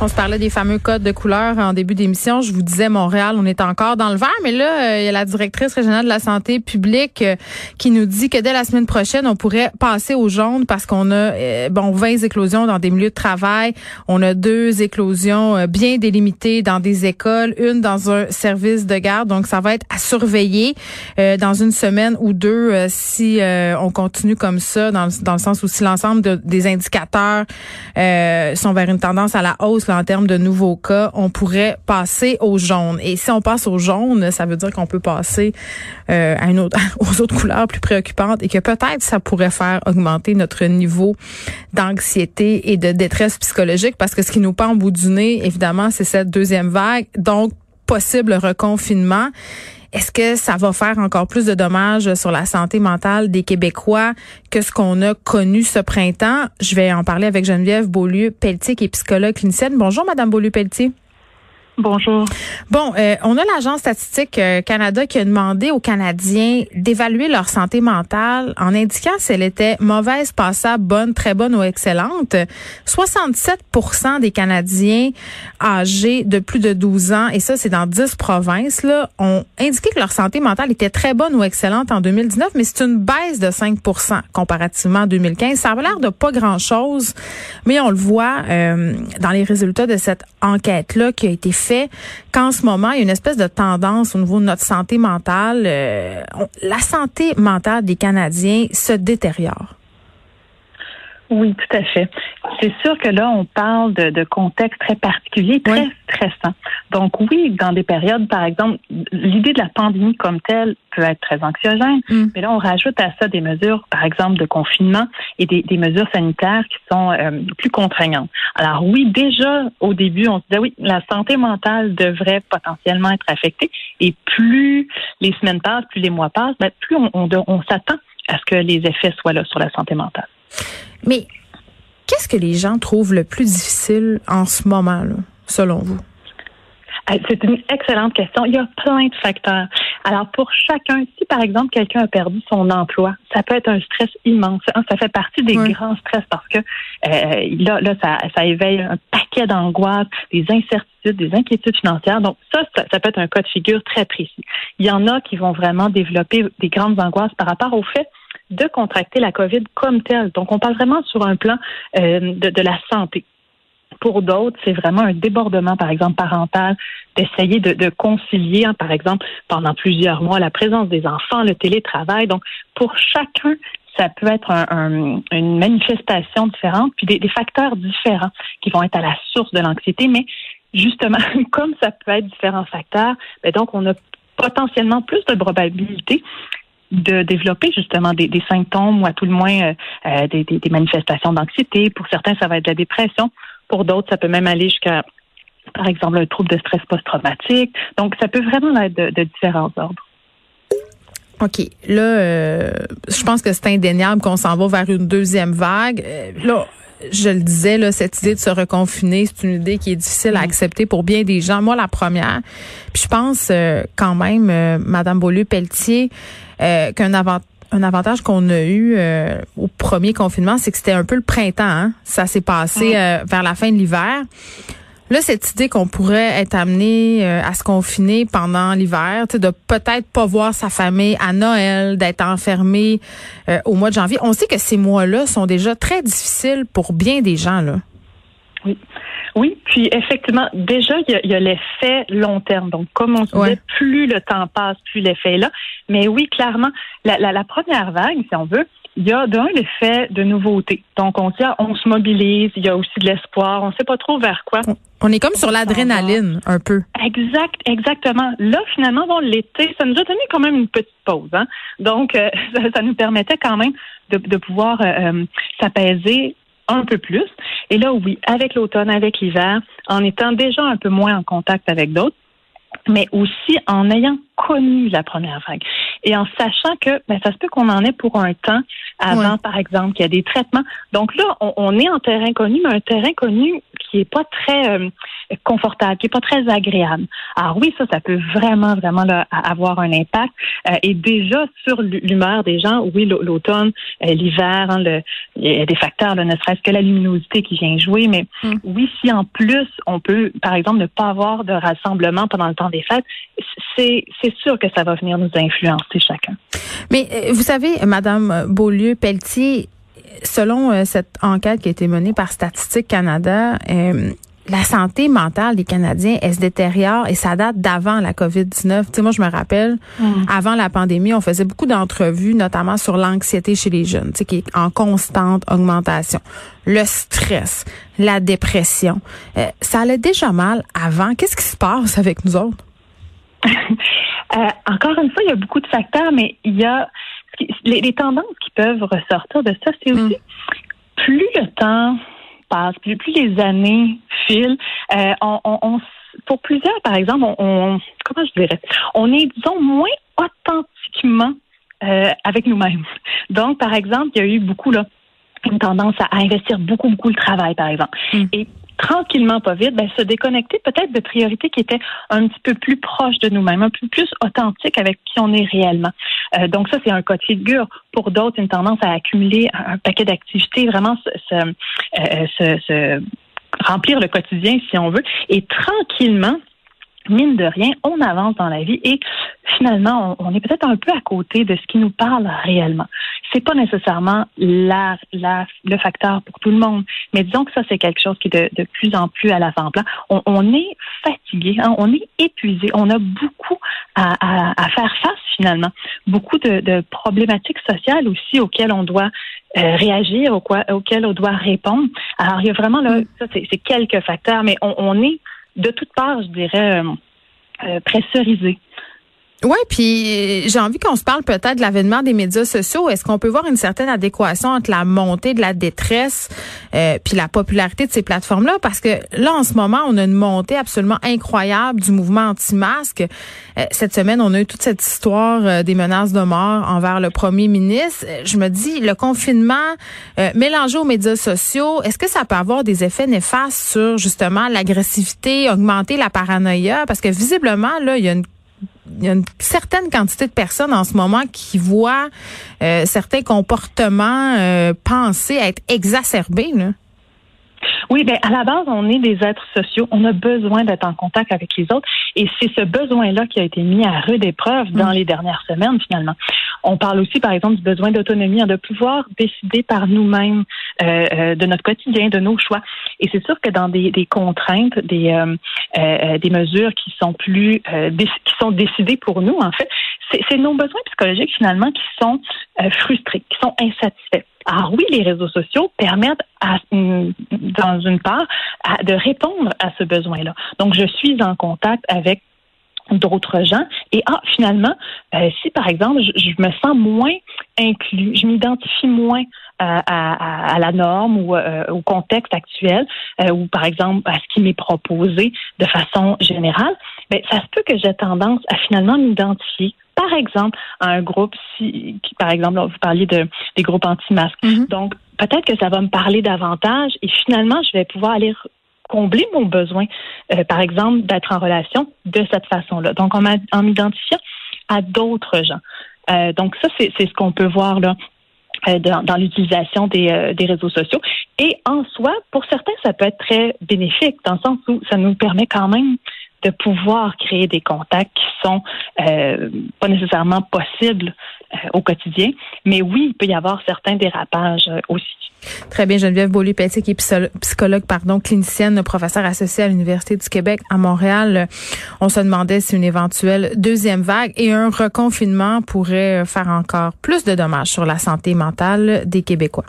On se parlait des fameux codes de couleur en début d'émission. Je vous disais Montréal, on est encore dans le vert, mais là, euh, il y a la directrice régionale de la santé publique euh, qui nous dit que dès la semaine prochaine, on pourrait passer au jaune parce qu'on a euh, bon 20 éclosions dans des milieux de travail, on a deux éclosions bien délimitées dans des écoles, une dans un service de garde, donc ça va être à surveiller dans une semaine ou deux si on continue comme ça dans, dans le sens où si l'ensemble des indicateurs sont vers une tendance à la hausse en termes de nouveaux cas, on pourrait passer au jaune. Et si on passe au jaune, ça veut dire qu'on peut passer euh, à une autre, aux autres couleurs plus préoccupantes et que peut-être ça pourrait faire augmenter notre niveau d'anxiété et de détresse psychologique parce que ce qui nous pend au bout du nez, évidemment, c'est cette deuxième vague. Donc, possible reconfinement. Est-ce que ça va faire encore plus de dommages sur la santé mentale des Québécois que ce qu'on a connu ce printemps? Je vais en parler avec Geneviève Beaulieu-Pelletier, qui est psychologue clinicienne. Bonjour, Madame Beaulieu-Pelletier. Bonjour. Bon, euh, on a l'Agence statistique euh, Canada qui a demandé aux Canadiens d'évaluer leur santé mentale en indiquant si elle était mauvaise, passable, bonne, très bonne ou excellente. 67% des Canadiens âgés de plus de 12 ans, et ça c'est dans 10 provinces, là, ont indiqué que leur santé mentale était très bonne ou excellente en 2019, mais c'est une baisse de 5% comparativement à 2015. Ça a l'air de pas grand-chose, mais on le voit euh, dans les résultats de cette enquête-là qui a été faite fait qu'en ce moment, il y a une espèce de tendance au niveau de notre santé mentale. Euh, la santé mentale des Canadiens se détériore. Oui, tout à fait. C'est sûr que là, on parle de, de contexte très particulier, très stressant. Donc oui, dans des périodes, par exemple, l'idée de la pandémie comme telle peut être très anxiogène, mm. mais là, on rajoute à ça des mesures, par exemple, de confinement et des, des mesures sanitaires qui sont euh, plus contraignantes. Alors oui, déjà au début, on se disait oui, la santé mentale devrait potentiellement être affectée, et plus les semaines passent, plus les mois passent, ben, plus on, on, on s'attend à ce que les effets soient là sur la santé mentale. Mais qu'est-ce que les gens trouvent le plus difficile en ce moment, là, selon vous? C'est une excellente question. Il y a plein de facteurs. Alors, pour chacun, si par exemple quelqu'un a perdu son emploi, ça peut être un stress immense. Ça fait partie des grands stress parce que euh, là, là ça, ça éveille un paquet d'angoisses, des incertitudes, des inquiétudes financières. Donc, ça, ça, ça, peut être un cas de figure très précis. Il y en a qui vont vraiment développer des grandes angoisses par rapport au fait de contracter la COVID comme telle. Donc, on parle vraiment sur un plan euh, de, la santé. Pour d'autres, c'est vraiment un débordement, par exemple, parental, d'essayer de, concilier, hein, par exemple, pendant plusieurs mois, la présence des enfants, le télétravail. Donc, pour chacun, ça peut être un, un, une manifestation différente, puis des, facteurs différents qui vont être à la source de l'anxiété. Mais justement, comme ça peut être différents facteurs, ben donc on a potentiellement plus de probabilité de développer justement des, symptômes ou à tout le moins euh, euh, des, manifestations d'anxiété. Pour certains, ça va être de la dépression. Pour d'autres, ça peut même aller jusqu'à, par exemple, un trouble de stress post-traumatique. Donc, ça peut vraiment être de, différents ordres. OK. Là, euh, je pense que c'est indéniable qu'on s'en va vers une deuxième vague. Là, je le disais, là, cette idée de se reconfiner, c'est une idée qui est difficile à mm. accepter pour bien des gens. Moi, la première. Puis je pense euh, quand même, euh, Madame Beaulieu-Pelletier, euh, qu'un avantage un avantage qu'on a eu euh, au premier confinement, c'est que c'était un peu le printemps. Hein? Ça s'est passé euh, vers la fin de l'hiver. Là, cette idée qu'on pourrait être amené euh, à se confiner pendant l'hiver, de peut-être pas voir sa famille à Noël, d'être enfermé euh, au mois de janvier. On sait que ces mois-là sont déjà très difficiles pour bien des gens. Là. Oui. Oui, puis effectivement, déjà, il y a, a l'effet long terme. Donc, comme on se disait, plus le temps passe, plus l'effet est là. Mais oui, clairement, la, la, la première vague, si on veut, il y a d'un l'effet de nouveauté. Donc, on dit, ah, on se mobilise, il y a aussi de l'espoir, on ne sait pas trop vers quoi. On est comme sur l'adrénaline, un peu. Exact, exactement. Là, finalement, bon, l'été, ça nous a donné quand même une petite pause. Hein? Donc, euh, ça, nous permettait quand même de, de pouvoir euh, s'apaiser un peu plus. Et là, oui, avec l'automne, avec l'hiver, en étant déjà un peu moins en contact avec d'autres, mais aussi en ayant connu la première vague et en sachant que ben, ça se peut qu'on en ait pour un temps avant, par exemple, qu'il y a des traitements. Donc là, on, est en terrain connu, mais un terrain connu qui est pas très euh, confortable, qui est pas très agréable. Alors oui, ça, ça peut vraiment, vraiment avoir un impact. Euh, et déjà sur l'humeur des gens, oui, l'automne, euh, l'hiver, hein, il y a des facteurs, ne serait-ce que la luminosité qui vient jouer, mais mm. oui, si en plus on peut, par exemple, ne pas avoir de rassemblement pendant le temps des fêtes, c'est sûr que ça va venir nous influencer chacun. Mais vous savez, Madame Beaulieu-Pelletier, selon euh, cette enquête qui a été menée par Statistique Canada, euh, la santé mentale des Canadiens, elle se détériore et ça date d'avant la COVID-19. Tu sais, moi, je me rappelle, mm. avant la pandémie, on faisait beaucoup d'entrevues, notamment sur l'anxiété chez les jeunes, tu sais, qui est en constante augmentation. Le stress, la dépression. Euh, ça allait déjà mal avant. Qu'est-ce qui se passe avec nous autres? encore une fois, il y a beaucoup de facteurs, mais il y a les, tendances qui peuvent ressortir de ça, c'est aussi mm. plus le temps passe, plus, plus les années filent, euh, on, pour plusieurs, par exemple, on, comment je dirais, on est disons moins authentiquement euh, avec nous-mêmes. Donc, par exemple, il y a eu beaucoup là une tendance à, investir beaucoup, beaucoup le travail, par exemple. Mm. Et tranquillement, pas vite, ben, se déconnecter peut-être de priorités qui étaient un petit peu plus proches de nous-mêmes, un peu plus authentiques avec qui on est réellement. Euh, donc ça, c'est un cas de figure. Pour d'autres, une tendance à accumuler un, paquet d'activités, vraiment euh, se remplir le quotidien, si on veut, et tranquillement, mine de rien, on avance dans la vie et finalement, on, est peut-être un peu à côté de ce qui nous parle réellement. C'est pas nécessairement la, la, le facteur pour tout le monde, mais disons que ça, c'est quelque chose qui est de, de plus en plus à l'avant-plan. On, on, est fatigué, hein, on est épuisé, on a beaucoup à, à, à faire face finalement, beaucoup de, de, problématiques sociales aussi auxquelles on doit euh, réagir, auxquelles on doit répondre. Alors, il y a vraiment là, ça, c'est quelques facteurs, mais on, on est de toutes parts, je dirais, euh, euh pressurisé. Oui, puis j'ai envie qu'on se parle peut-être de l'avènement des médias sociaux. Est-ce qu'on peut voir une certaine adéquation entre la montée de la détresse euh, puis la popularité de ces plateformes-là? Parce que là, en ce moment, on a une montée absolument incroyable du mouvement anti-masque. Euh, cette semaine, on a eu toute cette histoire euh, des menaces de mort envers le premier ministre. Je me dis, le confinement mélangé aux médias sociaux, est-ce que ça peut avoir des effets néfastes sur justement l'agressivité, augmenter la paranoïa? Parce que visiblement, là, il y a une il y a une certaine quantité de personnes en ce moment qui voient euh, certains comportements euh, pensés être exacerbés. Là. Oui, ben à la base, on est des êtres sociaux. On a besoin d'être en contact avec les autres, et c'est ce besoin-là qui a été mis à rude épreuve dans mm. les dernières semaines, finalement. On parle aussi, par exemple, du besoin d'autonomie, hein, de pouvoir décider par nous-mêmes euh, euh, de notre quotidien, de nos choix. Et c'est sûr que dans des, des contraintes, des, euh, des mesures qui sont plus, qui sont décidées pour nous, en fait, c'est nos besoins psychologiques finalement qui sont frustrés, qui sont insatisfaits. Alors oui, les réseaux sociaux permettent, à, dans une part, de répondre à ce besoin-là. Donc, je suis en contact avec d'autres gens. Et ah, finalement, euh, si par exemple, je, me sens moins inclus, je m'identifie moins à, à, la norme ou euh, au contexte actuel, euh, ou par exemple à ce qui m'est proposé de façon générale, ben, ça se peut que j'ai tendance à finalement m'identifier par exemple, à un groupe, si, qui, par exemple, vous parliez de, des groupes anti-masques. Mm-hmm. Donc, peut-être que ça va me parler davantage et finalement, je vais pouvoir aller combler mon besoin, euh, par exemple, d'être en relation de cette façon-là. Donc, en, en m'identifiant à d'autres gens. Euh, donc, ça, c'est ce qu'on peut voir là. Euh, dans, dans l'utilisation des, des réseaux sociaux. Et en soi, pour certains, ça peut être très bénéfique, dans le sens où ça nous permet quand même de pouvoir créer des contacts qui sont euh, pas nécessairement possibles euh, au quotidien. Mais oui, il peut y avoir certains dérapages euh, aussi. Très bien, Geneviève Beaulieu-Petit, qui est psychologue, pardon, clinicienne, professeure associée à l'Université du Québec à Montréal. On se demandait si une éventuelle deuxième vague et un reconfinement pourrait faire encore plus de dommages sur la santé mentale des Québécois.